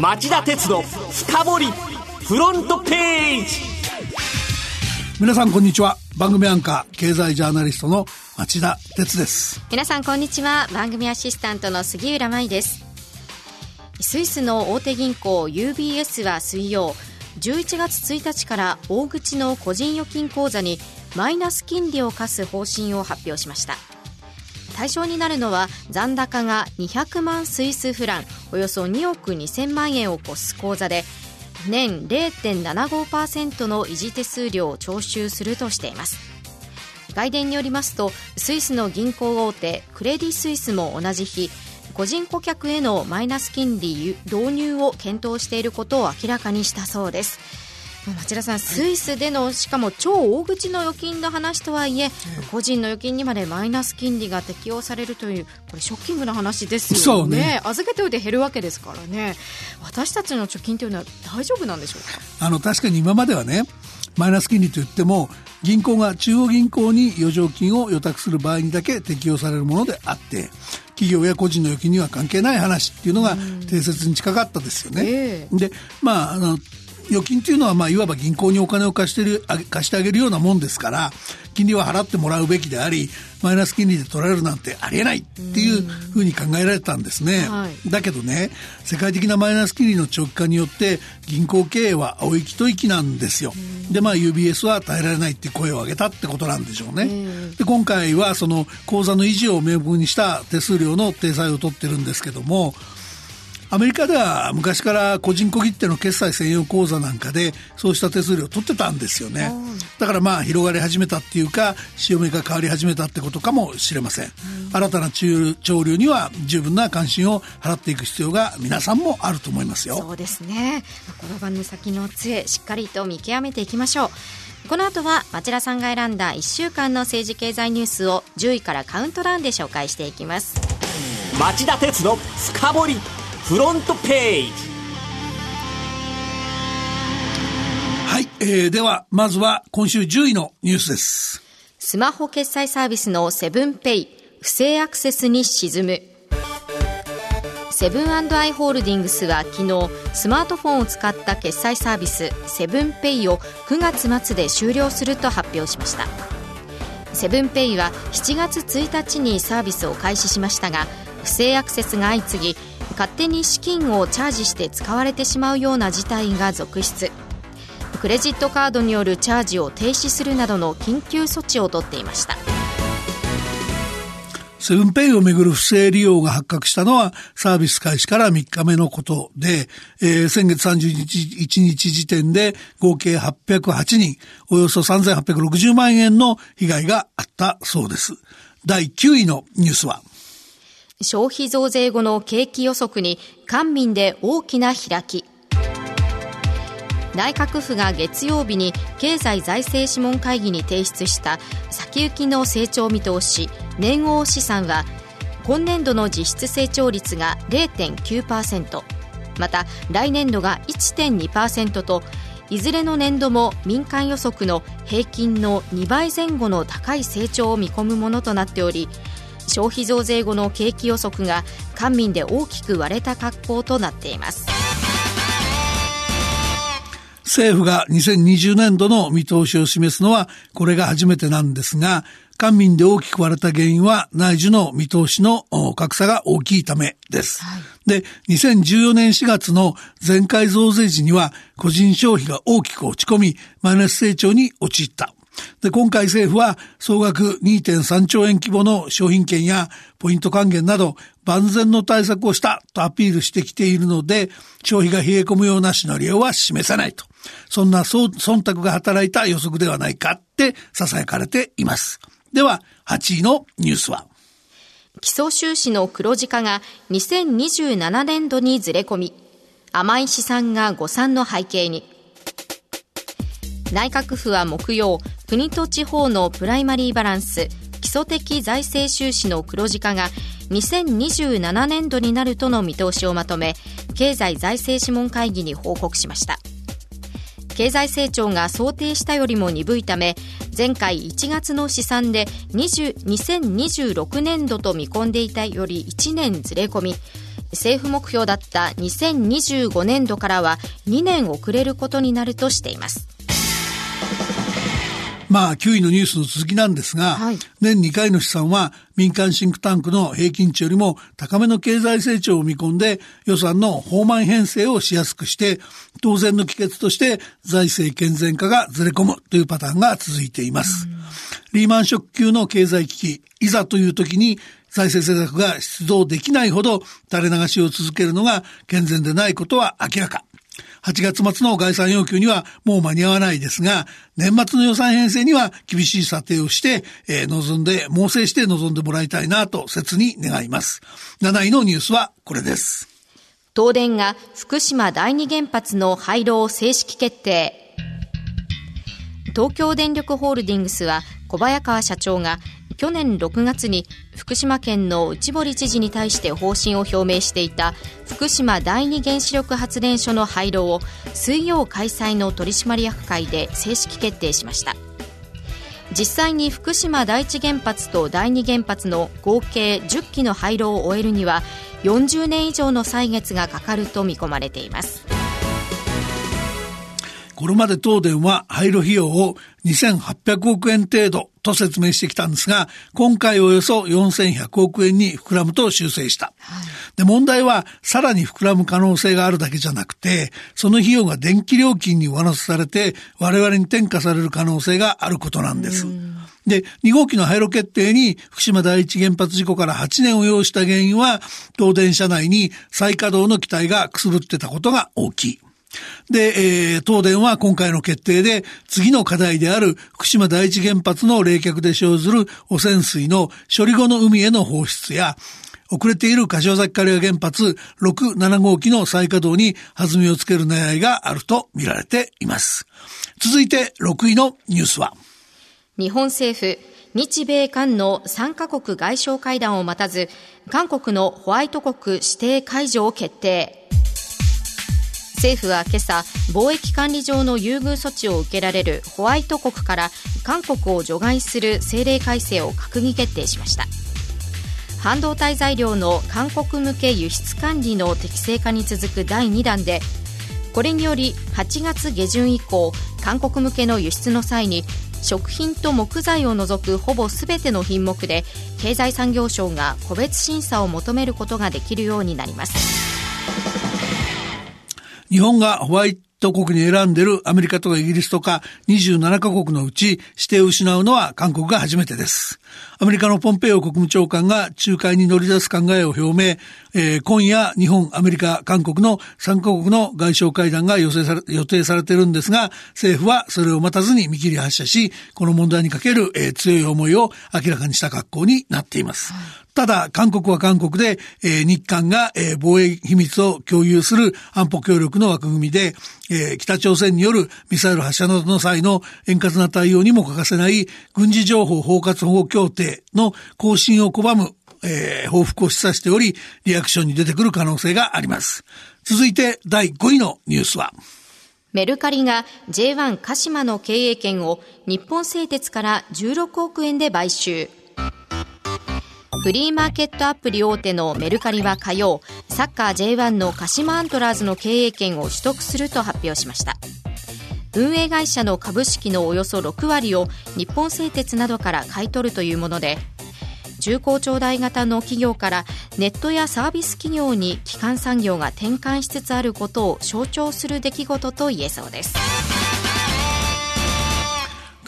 町田鉄の深掘りフロントページ。皆さんこんにちは。番組アンカー経済ジャーナリストの町田鉄です。皆さんこんにちは。番組アシスタントの杉浦舞です。スイスの大手銀行 UBS は水曜11月1日から大口の個人預金口座にマイナス金利を課す方針を発表しました対象になるのは残高が200万スイスフランおよそ2億2000万円を超す口座で年0.75%の維持手数料を徴収するとしています。外電によりますとスイスの銀行大手クレディ・スイスも同じ日個人顧客へのマイナス金利導入を検討していることを明らかにしたそうです。町田さん、スイスでのしかも超大口の預金の話とはいえ、個人の預金にまでマイナス金利が適用されるというこれショッキングな話ですよね、ね、預けておいて減るわけですからね。私たちの貯金というのは大丈夫なんでしょうか？あの確かに今まではねマイナス金利といっても銀行が中央銀行に余剰金を予託する場合にだけ適用されるものであって企業や個人の預金には関係ない話っていうのが定説に近かったですよね。えー、でまああの預金っていうのは、まあ、いわば銀行にお金を貸してる貸してあげるようなもんですから金利は払ってもらうべきでありマイナス金利で取られるなんてありえないっていうふうに考えられたんですね、はい、だけどね世界的なマイナス金利の直下によって銀行経営は青息と息なんですよ。でまあ UBS は耐えられないって声を上げたってことなんでしょうね。で今回はその口座の維持を名目にした手数料の体裁を取ってるんですけどもアメリカでは昔から個人小切手の決済専用口座なんかでそうした手数料を取ってたんですよね。だからまあ広がり始めたっていうか潮目が変わり始めたってことかもしれません、新たな潮流には十分な関心を払っていく必要が皆さんもあると思いますよ。そうですね。転ばぬ先の杖しっかりと見極めていきましょう。この後は町田さんが選んだ1週間の政治経済ニュースを10位からカウントダウンで紹介していきます。町田鉄の深掘りフロントページ。はい、えー、ではまずは今週10位のニュースです。スマホ決済サービスのセブンペイ不正アクセスに沈む。セブンアイ・ホールディングスは昨日スマートフォンを使った決済サービスセブンペイを9月末で終了すると発表しました。セブンペイは7月1日にサービスを開始しましたが不正アクセスが相次ぎ勝手に資金をチャージして使われてしまうような事態が続出。クレジットカードによるチャージを停止するなどの緊急措置を取っていました。セブンペイをめぐる不正利用が発覚したのはサービス開始から3日目のことで、えー、先月31日時点で合計808人、およそ3860万円の被害があったそうです。第9位のニュースは。消費増税後の景気予測に官民で大きな開き。内閣府が月曜日に経済財政諮問会議に提出した先行きの成長見通し。年号試算は今年度の実質成長率が0.9%また来年度が1.2%といずれの年度も民間予測の平均の2倍前後の高い成長を見込むものとなっており消費増税後の景気予測が官民で大きく割れた格好となっています政府が2020年度の見通しを示すのはこれが初めてなんですが官民で大きく割れた原因は内需の見通しの格差が大きいためです。はい、で、2014年4月の前回増税時には個人消費が大きく落ち込み、マイナス成長に陥った。で、今回政府は総額2.3兆円規模の商品券やポイント還元など万全の対策をしたとアピールしてきているので、消費が冷え込むようなシナリオは示さないと。そんな忖度が働いた予測ではないかって囁かれています。では、8位のニュースは基礎収支の黒字化が2027年度にずれ込み、甘い試算が誤算の背景に。内閣府は木曜、国と地方のプライマリーバランス、基礎的財政収支の黒字化が2027年度になるとの見通しをまとめ、経済財政諮問会議に報告しました。経済成長が想定したよりも鈍いため、前回1月の試算で2026年度と見込んでいたより1年ずれ込み、政府目標だった2025年度からは2年遅れることになるとしていますまあ、9位のニュースの続きなんですが、はい、年2回の試算は民間シンクタンクの平均値よりも高めの経済成長を見込んで予算の放満編成をしやすくして、当然の帰結として財政健全化がずれ込むというパターンが続いています。リーマンショック級の経済危機、いざという時に財政政策が出動できないほど垂れ流しを続けるのが健全でないことは明らか。8月末の概算要求にはもう間に合わないですが、年末の予算編成には厳しい査定をして、えー、望んで、猛省して望んでもらいたいなと切に願います。7位のニュースはこれです。東電が福島第二原発の廃炉を正式決定。東京電力ホールディングスは小早川社長が去年6月に福島県の内堀知事に対して方針を表明していた福島第二原子力発電所の廃炉を水曜開催の取締役会で正式決定しました。実際に福島第一原発と第二原発の合計10基の廃炉を終えるには40年以上の歳月がかかると見込まれています。これまで東電は廃炉費用を2800億円程度と説明してきたんですが、今回およそ4100億円に膨らむと修正した。はい、で、問題はさらに膨らむ可能性があるだけじゃなくて、その費用が電気料金に上乗せされて我々に転嫁される可能性があることなんです。で、2号機の廃炉決定に福島第一原発事故から8年を要した原因は、東電社内に再稼働の期待がくすぶってたことが大きい。で、えー、東電は今回の決定で次の課題である福島第一原発の冷却で生ずる汚染水の処理後の海への放出や遅れている柏崎刈羽原発6、7号機の再稼働に弾みをつける狙いがあると見られています。続いて6位のニュースは日本政府日米韓の3カ国外相会談を待たず韓国のホワイト国指定解除を決定政府は今朝貿易管理上の優遇措置を受けられるホワイト国から韓国を除外する政令改正を閣議決定しました。半導体材料の韓国向け輸出管理の適正化に続く第2弾でこれにより8月下旬以降韓国向けの輸出の際に食品と木材を除くほぼ全ての品目で経済産業省が個別審査を求めることができるようになります。日本がホワイト国に選んでるアメリカとかイギリスとか27カ国のうち指定を失うのは韓国が初めてです。アメリカのポンペイオ国務長官が仲介に乗り出す考えを表明、えー、今夜日本、アメリカ、韓国の3カ国の外相会談が予定され予定されてるんですが、政府はそれを待たずに見切り発車し、この問題にかける、えー、強い思いを明らかにした格好になっています。はいただ、韓国は韓国で、えー、日韓が、えー、防衛秘密を共有する安保協力の枠組みで、えー、北朝鮮によるミサイル発射などの際の円滑な対応にも欠かせない軍事情報包括法協定の更新を拒む、えー、報復を示唆しており、リアクションに出てくる可能性があります。続いて第5位のニュースは、メルカリが J1 鹿島の経営権を日本製鉄から16億円で買収。フリーマーケットアプリ大手のメルカリは火曜、サッカー J1 の鹿島アントラーズの経営権を取得すると発表しました。運営会社の株式のおよそ6割を日本製鉄などから買い取るというもので、重厚長大型の企業からネットやサービス企業に基幹産業が転換しつつあることを象徴する出来事と言えそうです。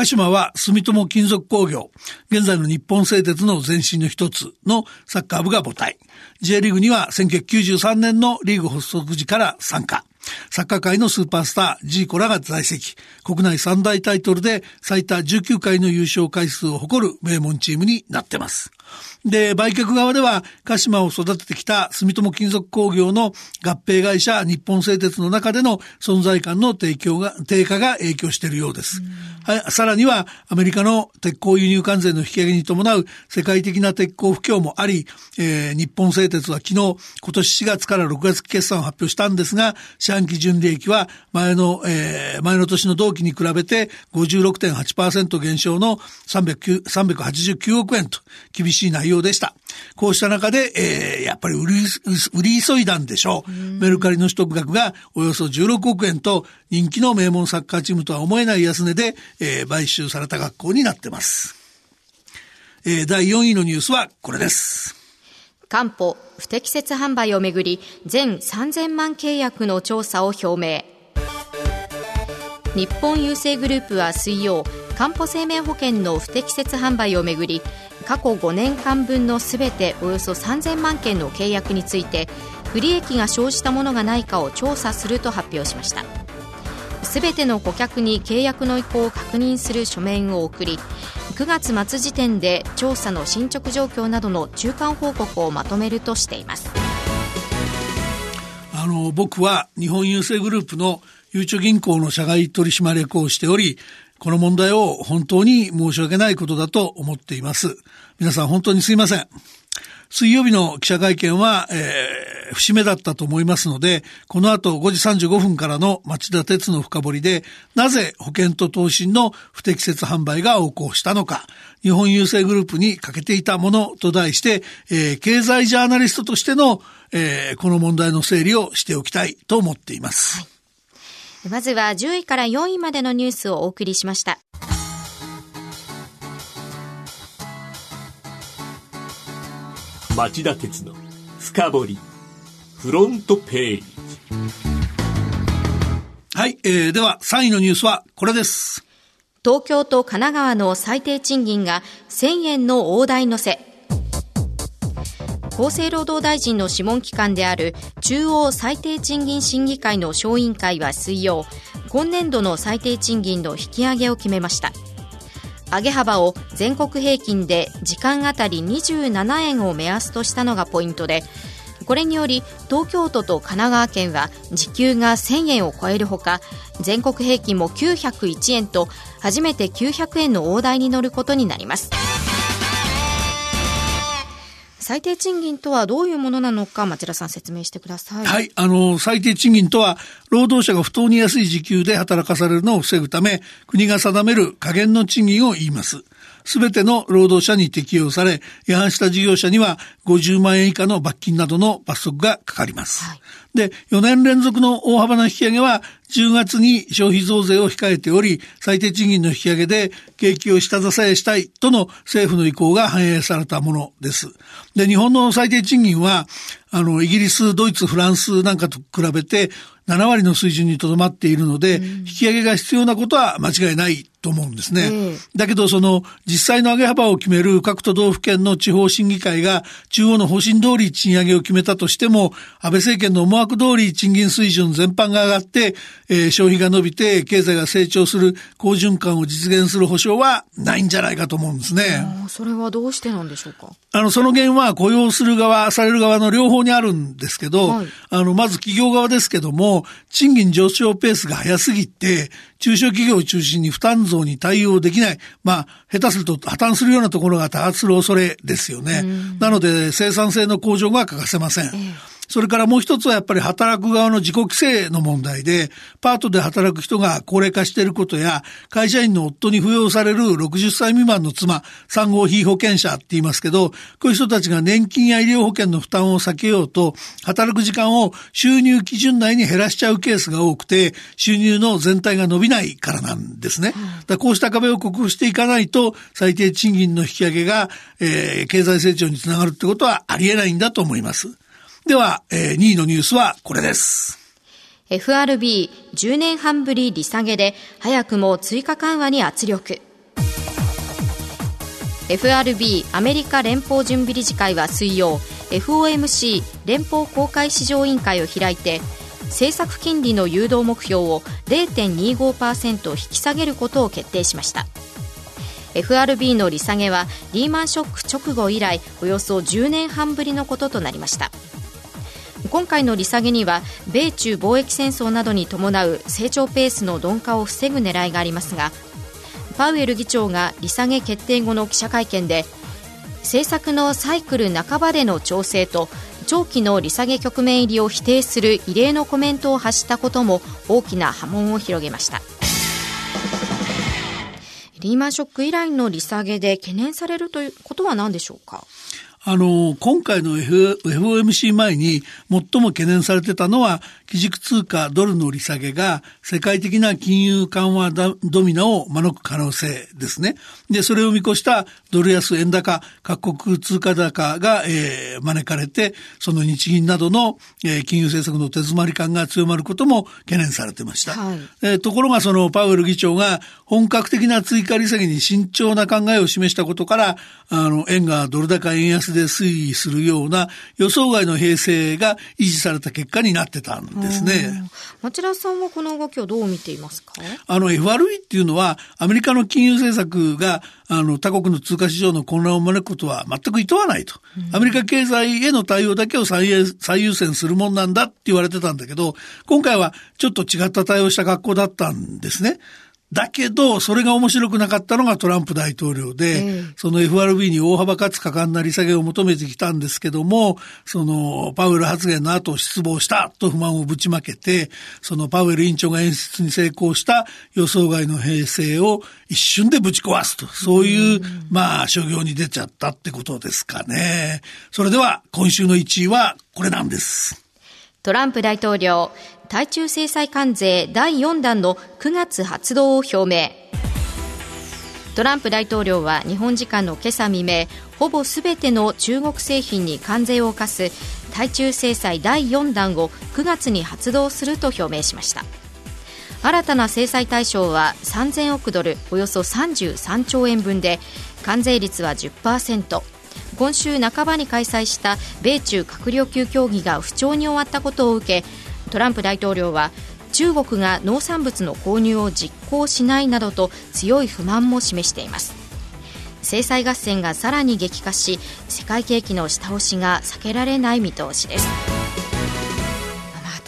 鹿島は住友金属工業、現在の日本製鉄の前身の一つのサッカー部が母体。J リーグには1993年のリーグ発足時から参加。サッカー界のスーパースター、ジーコらが在籍。国内三大タイトルで最多19回の優勝回数を誇る名門チームになってます。で、売却側では、鹿島を育ててきた住友金属工業の合併会社日本製鉄の中での存在感の提供が、低下が影響しているようです。はい、さらには、アメリカの鉄鋼輸入関税の引き上げに伴う世界的な鉄鋼不況もあり、えー、日本製鉄は昨日、今年4月から6月決算を発表したんですが、四半期純利益は前の、えー、前の年の同期に比べて56.8%減少の389億円と、厳ししい内容でした。こうした中で、えー、やっぱり売り、売り急いだんでしょう。メルカリの取得額がおよそ16億円と人気の名門サッカーチームとは思えない安値で、えー、買収された学校になってます。えー、第4位のニュースはこれです。官報不適切販売をめぐり全3000万契約の調査を表明日本郵政グループは水曜かんぽ生命保険の不適切販売をめぐり過去5年間分のすべておよそ3000万件の契約について不利益が生じたものがないかを調査すると発表しました。すべての顧客に契約の意向を確認する書面を送り9月末時点で調査の進捗状況などの中間報告をまとめるとしています。あの僕は日本郵政グループのゆうちょ銀行の社外取締役をしており、この問題を本当に申し訳ないことだと思っています。皆さん本当にすいません。水曜日の記者会見は、えー、節目だったと思いますので、この後5時35分からの町田鉄の深掘りで、なぜ保険と投資の不適切販売が横行したのか、日本郵政グループに欠けていたものと題して、えー、経済ジャーナリストとしての、えー、この問題の整理をしておきたいと思っています。はいまずは10位から4位までのニュースをお送りしました。町田鉄の深掘りフロントページ。はい、えー、では3位のニュースはこれです。東京と神奈川の最低賃金が1000円の大台乗せ厚生労働大臣の諮問機関である中央最低賃金審議会の小委員会は水曜今年度の最低賃金の引き上げを決めました。上げ幅を全国平均で時間あたり27円を目安としたのがポイントでこれにより東京都と神奈川県は時給が1000円を超えるほか全国平均も901円と初めて900円の大台に乗ることになります。最低賃金とはどういうものなのか、町田さん説明してください。はい。あの、最低賃金とは、労働者が不当に安い時給で働かされるのを防ぐため、国が定める下限の賃金を言います。すべての労働者に適用され、違反した事業者には50万円以下の罰金などの罰則がかかります。はい、で、4年連続の大幅な引き上げは、10月に消費増税を控えており、最低賃金の引き上げで景気を下支えしたいとの政府の意向が反映されたものです。で、日本の最低賃金は、あの、イギリス、ドイツ、フランスなんかと比べて7割の水準にとどまっているので、引き上げが必要なことは間違いないと思うんですね。うん、だけど、その、実際の上げ幅を決める各都道府県の地方審議会が中央の方針通り賃上げを決めたとしても、安倍政権の思惑通り賃金水準全般が上がって、えー、消費が伸びて経済が成長する好循環を実現する保証はないんじゃないかと思うんですね。それはどうしてなんでしょうか？あの、その原因は雇用する側、される側の両方にあるんですけど、はい、あの、まず企業側ですけども、賃金上昇ペースが早すぎて、中小企業を中心に負担増に対応できない。まあ、下手すると破綻するようなところが多発する恐れですよね。なので、生産性の向上が欠かせません。えーそれからもう一つはやっぱり働く側の自己規制の問題で、パートで働く人が高齢化していることや、会社員の夫に扶養される60歳未満の妻、産後非保険者って言いますけど、こういう人たちが年金や医療保険の負担を避けようと、働く時間を収入基準内に減らしちゃうケースが多くて、収入の全体が伸びないからなんですね。だこうした壁を克服していかないと、最低賃金の引き上げが、えー、経済成長につながるってことはありえないんだと思います。では、えー、2位のニュースはこれです。FRB10 年半ぶり利下げで早くも追加緩和に圧力。FRB アメリカ連邦準備理事会は水曜 FOMC 連邦公開市場委員会を開いて政策金利の誘導目標を0.25%引き下げることを決定しました。FRB の利下げはリーマンショック直後以来およそ10年半ぶりのこととなりました。今回の利下げには米中貿易戦争などに伴う成長ペースの鈍化を防ぐ狙いがありますがパウエル議長が利下げ決定後の記者会見で政策のサイクル半ばでの調整と長期の利下げ局面入りを否定する異例のコメントを発したことも大きな波紋を広げました。リーマンショック以来の利下げで懸念されるということは何でしょうか？あの、今回の、FOMC 前に最も懸念されてたのは、基軸通貨ドルの利下げが世界的な金融緩和ドミナを招く可能性ですね。で、それを見越したドル安円高、各国通貨高が、えー、招かれて、その日銀などの、えー、金融政策の手詰まり感が強まることも懸念されてました。はい、えー、ところがそのパウエル議長が本格的な追加利下げに慎重な考えを示したことから、あの、円がドル高円安で推移するような予想外の平成が維持された結果になってたんですね。町田さんはこの動きをどう見ていますか？あの FRB っていうのはアメリカの金融政策があの他国の通貨市場の混乱を招くことは全く厭わないと。アメリカ経済への対応だけを最優先するもんなんだって言われてたんだけど、今回はちょっと違った対応した学校だったんですね。だけど、それが面白くなかったのがトランプ大統領で、うん、その FRB に大幅かつ果敢な利下げを求めてきたんですけども、そのパウエル発言の後失望したと不満をぶちまけて、そのパウエル委員長が演出に成功した予想外の平成を一瞬でぶち壊すと、そういう、うん、まあ、商業に出ちゃったってことですかね。それでは、今週の1位はこれなんです。トランプ大統領、対中制裁関税第4弾の9月発動を表明。トランプ大統領は日本時間の今朝未明ほぼすべての中国製品に関税を課す対中制裁第4弾を9月に発動すると表明しました。新たな制裁対象は3000億ドルおよそ33兆円分で関税率は10%今週半ばに開催した米中閣僚級協議が不調に終わったことを受けトランプ大統領は中国が農産物の購入を実行しないなどと強い不満も示しています。制裁合戦がさらに激化し世界景気の下押しが避けられない見通しです。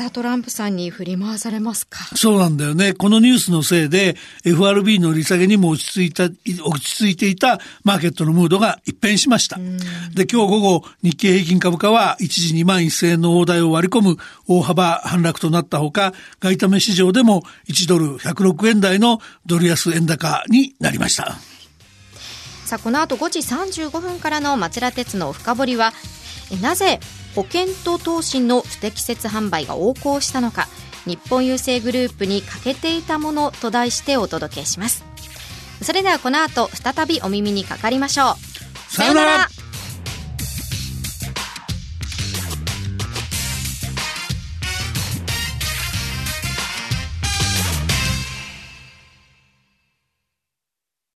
たトランプさんに振り回されますか？そうなんだよね。このニュースのせいで FRB の利下げにも落ち着いた、落ち着いていたマーケットのムードが一変しました。で、今日午後日経平均株価は一時2万1000円の大台を割り込む大幅反落となったほか、外為市場でも1ドル106円台のドル安円高になりました。さあ、この後5時35分からの町田鉄の深掘りは、なぜ保険と投資の不適切販売が横行したのか日本郵政グループに欠けていたものと題してお届けします。それではこの後再びお耳にかかりましょう。さようなら。